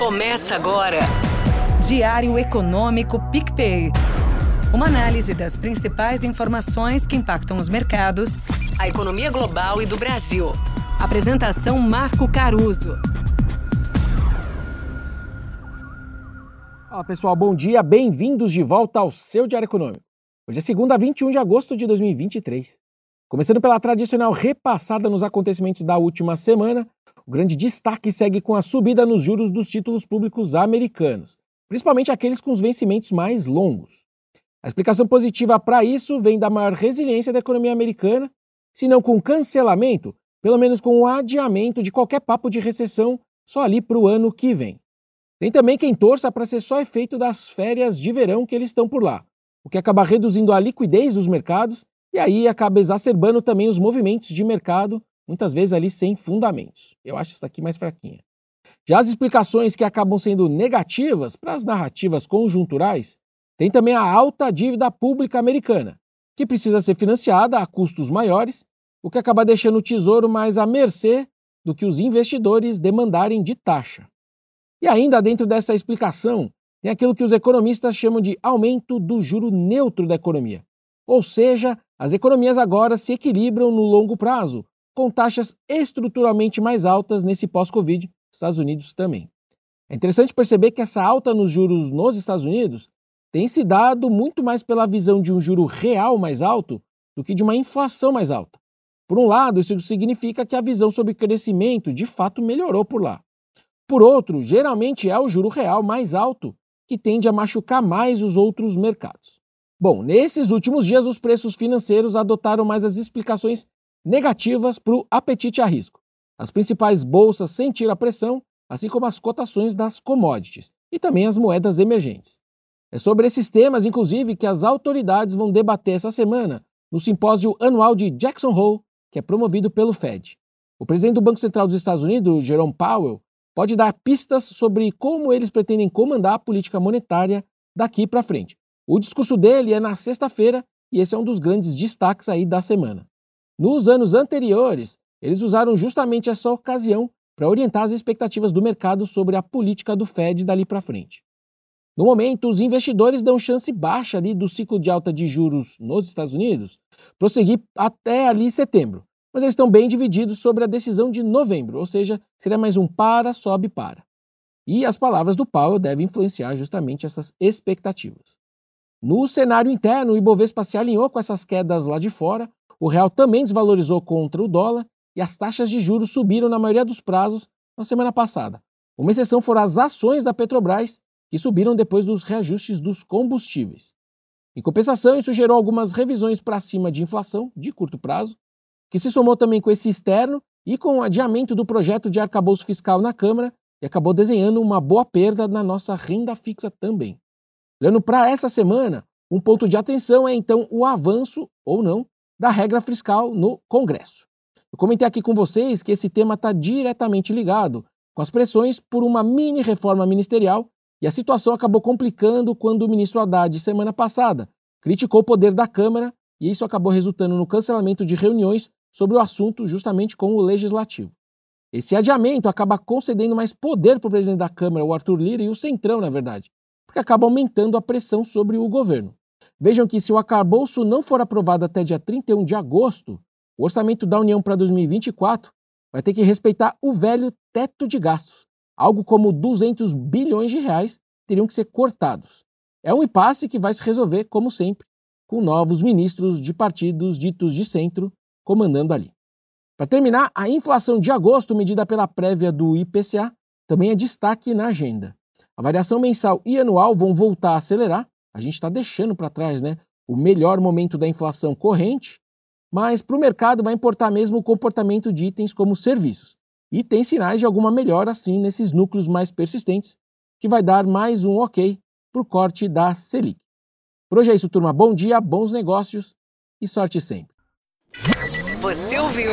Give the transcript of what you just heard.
Começa agora. Diário Econômico PicPay. Uma análise das principais informações que impactam os mercados, a economia global e do Brasil. Apresentação Marco Caruso. Fala pessoal, bom dia, bem-vindos de volta ao seu Diário Econômico. Hoje é segunda, 21 de agosto de 2023. Começando pela tradicional repassada nos acontecimentos da última semana, o grande destaque segue com a subida nos juros dos títulos públicos americanos, principalmente aqueles com os vencimentos mais longos. A explicação positiva para isso vem da maior resiliência da economia americana, se não com cancelamento, pelo menos com o adiamento de qualquer papo de recessão só ali para o ano que vem. Tem também quem torça para ser só efeito das férias de verão que eles estão por lá, o que acaba reduzindo a liquidez dos mercados e aí acaba exacerbando também os movimentos de mercado, muitas vezes ali sem fundamentos. Eu acho essa aqui mais fraquinha. Já as explicações que acabam sendo negativas para as narrativas conjunturais, tem também a alta dívida pública americana, que precisa ser financiada a custos maiores, o que acaba deixando o tesouro mais à mercê do que os investidores demandarem de taxa. E ainda dentro dessa explicação, tem aquilo que os economistas chamam de aumento do juro neutro da economia, ou seja, as economias agora se equilibram no longo prazo, com taxas estruturalmente mais altas nesse pós-Covid, Estados Unidos também. É interessante perceber que essa alta nos juros nos Estados Unidos tem se dado muito mais pela visão de um juro real mais alto do que de uma inflação mais alta. Por um lado, isso significa que a visão sobre crescimento de fato melhorou por lá. Por outro, geralmente é o juro real mais alto que tende a machucar mais os outros mercados. Bom, nesses últimos dias, os preços financeiros adotaram mais as explicações negativas para o apetite a risco. As principais bolsas sentiram a pressão, assim como as cotações das commodities e também as moedas emergentes. É sobre esses temas, inclusive, que as autoridades vão debater essa semana no simpósio anual de Jackson Hole, que é promovido pelo Fed. O presidente do Banco Central dos Estados Unidos, Jerome Powell, pode dar pistas sobre como eles pretendem comandar a política monetária daqui para frente. O discurso dele é na sexta-feira e esse é um dos grandes destaques aí da semana. Nos anos anteriores, eles usaram justamente essa ocasião para orientar as expectativas do mercado sobre a política do Fed dali para frente. No momento, os investidores dão chance baixa ali do ciclo de alta de juros nos Estados Unidos prosseguir até ali setembro, mas eles estão bem divididos sobre a decisão de novembro, ou seja, seria mais um para, sobe, para. E as palavras do Powell devem influenciar justamente essas expectativas. No cenário interno, o Ibovespa se alinhou com essas quedas lá de fora, o real também desvalorizou contra o dólar e as taxas de juros subiram na maioria dos prazos na semana passada. Uma exceção foram as ações da Petrobras, que subiram depois dos reajustes dos combustíveis. Em compensação, isso gerou algumas revisões para cima de inflação de curto prazo, que se somou também com esse externo e com o adiamento do projeto de arcabouço fiscal na Câmara e acabou desenhando uma boa perda na nossa renda fixa também. Olhando para essa semana, um ponto de atenção é então o avanço, ou não, da regra fiscal no Congresso. Eu comentei aqui com vocês que esse tema está diretamente ligado com as pressões por uma mini reforma ministerial e a situação acabou complicando quando o ministro Haddad, semana passada, criticou o poder da Câmara e isso acabou resultando no cancelamento de reuniões sobre o assunto justamente com o Legislativo. Esse adiamento acaba concedendo mais poder para o presidente da Câmara, o Arthur Lira, e o Centrão, na verdade, porque acaba aumentando a pressão sobre o governo. Vejam que se o arcabouço não for aprovado até dia 31 de agosto, o orçamento da União para 2024 vai ter que respeitar o velho teto de gastos. Algo como 200 bilhões de reais teriam que ser cortados. É um impasse que vai se resolver, como sempre, com novos ministros de partidos ditos de centro comandando ali. Para terminar, a inflação de agosto, medida pela prévia do IPCA, também é destaque na agenda. A variação mensal e anual vão voltar a acelerar. A gente está deixando para trás né, o melhor momento da inflação corrente, mas para o mercado vai importar mesmo o comportamento de itens como serviços. E tem sinais de alguma melhora, sim, nesses núcleos mais persistentes, que vai dar mais um ok para o corte da Selic. Por hoje é isso, turma. Bom dia, bons negócios e sorte sempre. Você ouviu?